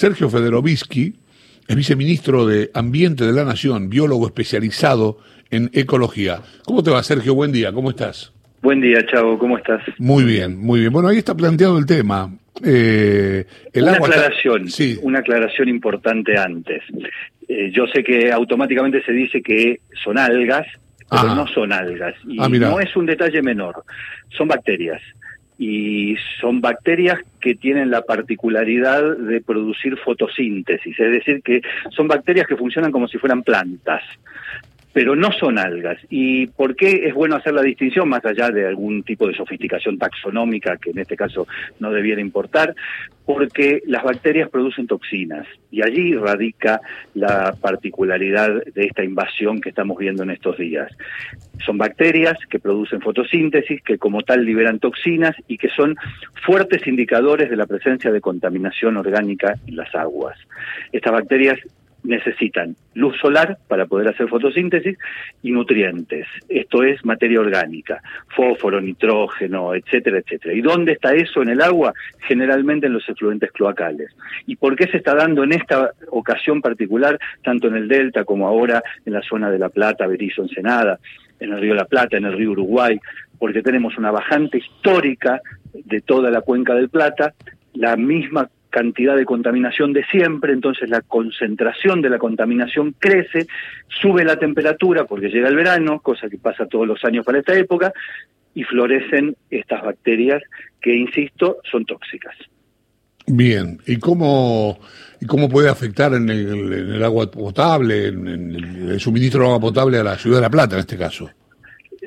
Sergio Federovisky es viceministro de Ambiente de la Nación, biólogo especializado en ecología. ¿Cómo te va, Sergio? Buen día, ¿cómo estás? Buen día, Chavo, ¿cómo estás? Muy bien, muy bien. Bueno, ahí está planteado el tema. Eh, una aclaración, sí. una aclaración importante antes. Eh, yo sé que automáticamente se dice que son algas, pero no son algas. Y ah, no es un detalle menor, son bacterias. Y son bacterias que tienen la particularidad de producir fotosíntesis, es decir, que son bacterias que funcionan como si fueran plantas pero no son algas. ¿Y por qué es bueno hacer la distinción, más allá de algún tipo de sofisticación taxonómica que en este caso no debiera importar? Porque las bacterias producen toxinas y allí radica la particularidad de esta invasión que estamos viendo en estos días. Son bacterias que producen fotosíntesis, que como tal liberan toxinas y que son fuertes indicadores de la presencia de contaminación orgánica en las aguas. Estas bacterias necesitan luz solar para poder hacer fotosíntesis y nutrientes. Esto es materia orgánica, fósforo, nitrógeno, etcétera, etcétera. ¿Y dónde está eso en el agua? Generalmente en los efluentes cloacales. ¿Y por qué se está dando en esta ocasión particular, tanto en el Delta como ahora en la zona de La Plata, Berizo, Ensenada, en el río La Plata, en el río Uruguay? Porque tenemos una bajante histórica de toda la cuenca del Plata, la misma cantidad de contaminación de siempre, entonces la concentración de la contaminación crece, sube la temperatura porque llega el verano, cosa que pasa todos los años para esta época, y florecen estas bacterias que, insisto, son tóxicas. Bien, ¿y cómo, y cómo puede afectar en el, agua potable, en, el suministro de agua potable a la ciudad de La Plata en este caso?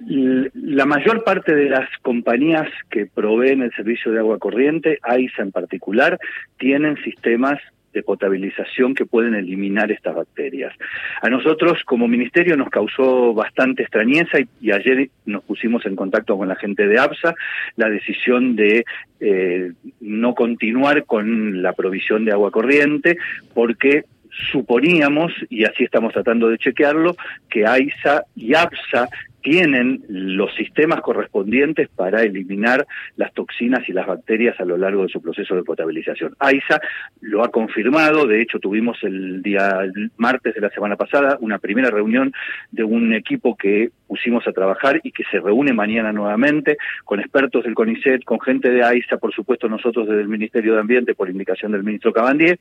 La mayor parte de las compañías que proveen el servicio de agua corriente, AISA en particular, tienen sistemas de potabilización que pueden eliminar estas bacterias. A nosotros como ministerio nos causó bastante extrañeza y, ayer nos pusimos en contacto con la gente de APSA la decisión de eh, no continuar con la provisión de agua corriente porque suponíamos, y así estamos tratando de chequearlo, que AISA y APSA tienen los sistemas correspondientes para eliminar las toxinas y las bacterias a lo largo de su proceso de potabilización. AISA lo ha confirmado, de hecho tuvimos el día martes de la semana pasada una primera reunión de un equipo que pusimos a trabajar y que se reúne mañana nuevamente con expertos del CONICET, con gente de AISA, por supuesto nosotros desde el Ministerio de Ambiente por indicación del ministro Cabandier,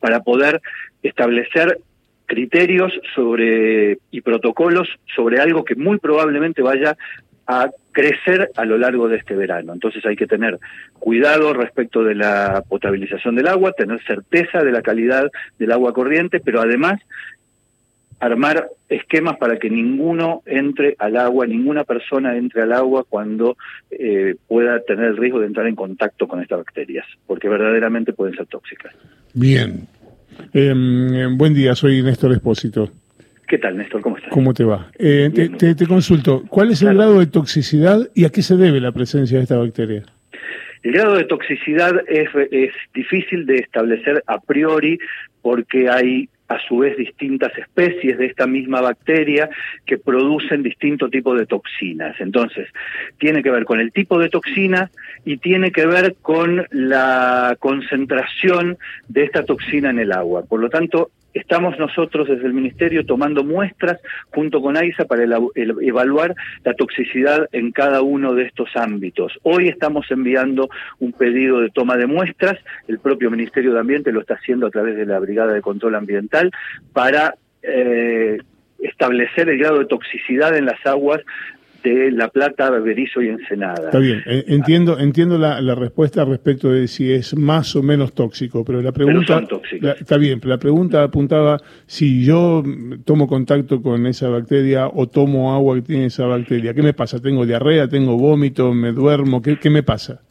para poder establecer criterios sobre y protocolos sobre algo que muy probablemente vaya a crecer a lo largo de este verano. Entonces hay que tener cuidado respecto de la potabilización del agua, tener certeza de la calidad del agua corriente, pero además armar esquemas para que ninguno entre al agua, ninguna persona entre al agua cuando eh, pueda tener el riesgo de entrar en contacto con estas bacterias, porque verdaderamente pueden ser tóxicas. Bien, Em, buen día, soy Néstor Espósito. ¿Qué tal, Néstor? ¿Cómo estás? ¿Cómo te va? Eh, te, consulto, ¿cuál es el grado de toxicidad y a qué se debe la presencia de esta bacteria? El grado de toxicidad es, es difícil de establecer a priori porque hay a su vez distintas especies de esta misma bacteria que producen distinto tipo de toxinas. Entonces, tiene que ver con el tipo de toxina y tiene que ver con la concentración de esta toxina en el agua. Por lo tanto, estamos nosotros desde el Ministerio tomando muestras junto con AISA para evaluar la toxicidad en cada uno de estos ámbitos. Hoy estamos enviando un pedido de toma de muestras, el propio Ministerio de Ambiente lo está haciendo a través de la Brigada de Control Ambiental para eh, establecer el grado de toxicidad en las aguas de La Plata, Berizo y Ensenada. Está bien, entiendo, entiendo la, respuesta respecto de si es más o menos tóxico, pero la pregunta... está bien, pero la pregunta apuntaba si yo tomo contacto con esa bacteria o tomo agua que tiene esa bacteria, ¿qué me pasa? ¿Tengo diarrea, tengo vómito, me duermo? ¿Qué, qué me pasa?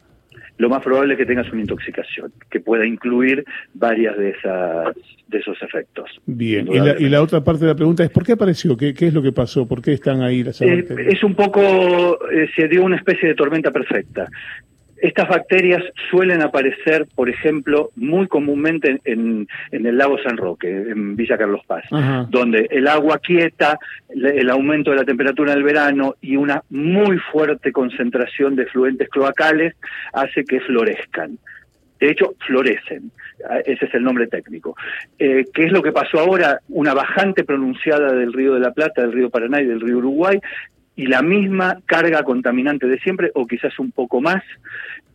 Lo más probable es que tengas una intoxicación, que pueda incluir varias de esas de esos efectos. Bien, y la, y la, otra parte de la pregunta es ¿por qué apareció? ¿Qué, qué es lo que pasó? ¿Por qué están ahí las eh, Es un poco, eh, se dio una especie de tormenta perfecta. Estas bacterias suelen aparecer, por ejemplo, muy comúnmente en, el lago San Roque, en Villa Carlos Paz, donde el agua quieta, el aumento de la temperatura en el verano y una muy fuerte concentración de fluentes cloacales hace que florezcan. De hecho, florecen. ese es el nombre técnico. Eh, ¿Qué es lo que pasó ahora? Una bajante pronunciada del río de la Plata, del río Paraná y del río Uruguay, y la misma carga contaminante de siempre, o quizás un poco más,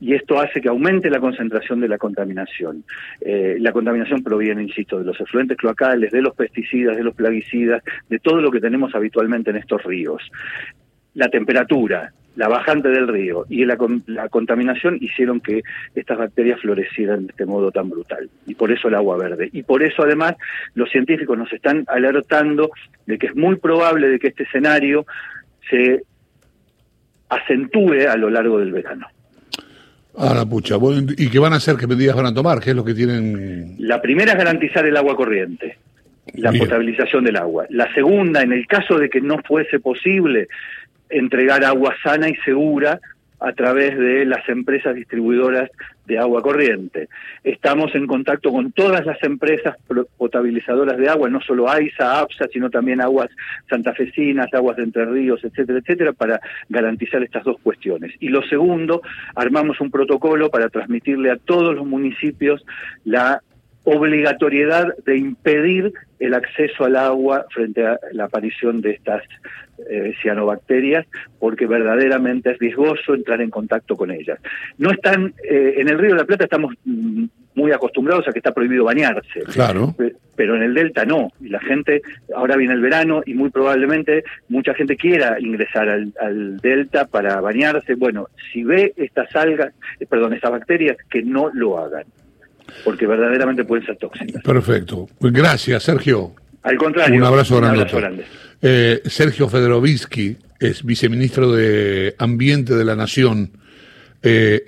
y esto hace que aumente la concentración de la contaminación. Eh, la contaminación proviene, insisto, de los efluentes cloacales, de los pesticidas, de los plaguicidas, de todo lo que tenemos habitualmente en estos ríos. La temperatura, la bajante del río y la, la, contaminación hicieron que estas bacterias florecieran de este modo tan brutal. Y por eso el agua verde. Y por eso además los científicos nos están alertando de que es muy probable de que este escenario se acentúe a lo largo del verano. Ah, la pucha. ¿Y qué van a hacer? ¿Qué medidas van a tomar? ¿Qué es lo que tienen? La primera es garantizar el agua corriente, la potabilización del agua. La segunda, en el caso de que no fuese posible entregar agua sana y segura, a través de las empresas distribuidoras de agua corriente. Estamos en contacto con todas las empresas potabilizadoras de agua, no solo AISA, APSA, sino también aguas santafesinas, aguas de Entre Ríos, etcétera, etcétera, para garantizar estas dos cuestiones. Y lo segundo, armamos un protocolo para transmitirle a todos los municipios la obligatoriedad de impedir el acceso al agua frente a la aparición de estas eh, cianobacterias, porque verdaderamente es riesgoso entrar en contacto con ellas. No están, eh, en el Río de la Plata estamos mm, muy acostumbrados a que está prohibido bañarse. Claro. Pero en el Delta no. Y la gente, ahora viene el verano y muy probablemente mucha gente quiera ingresar al, al Delta para bañarse. Bueno, si ve estas algas, eh, perdón, estas bacterias, que no lo hagan porque verdaderamente pueden ser tóxicas. Perfecto. Gracias, Sergio. Al contrario. Un abrazo grande. Eh, Sergio Federovisky es viceministro de Ambiente de la Nación. Eh,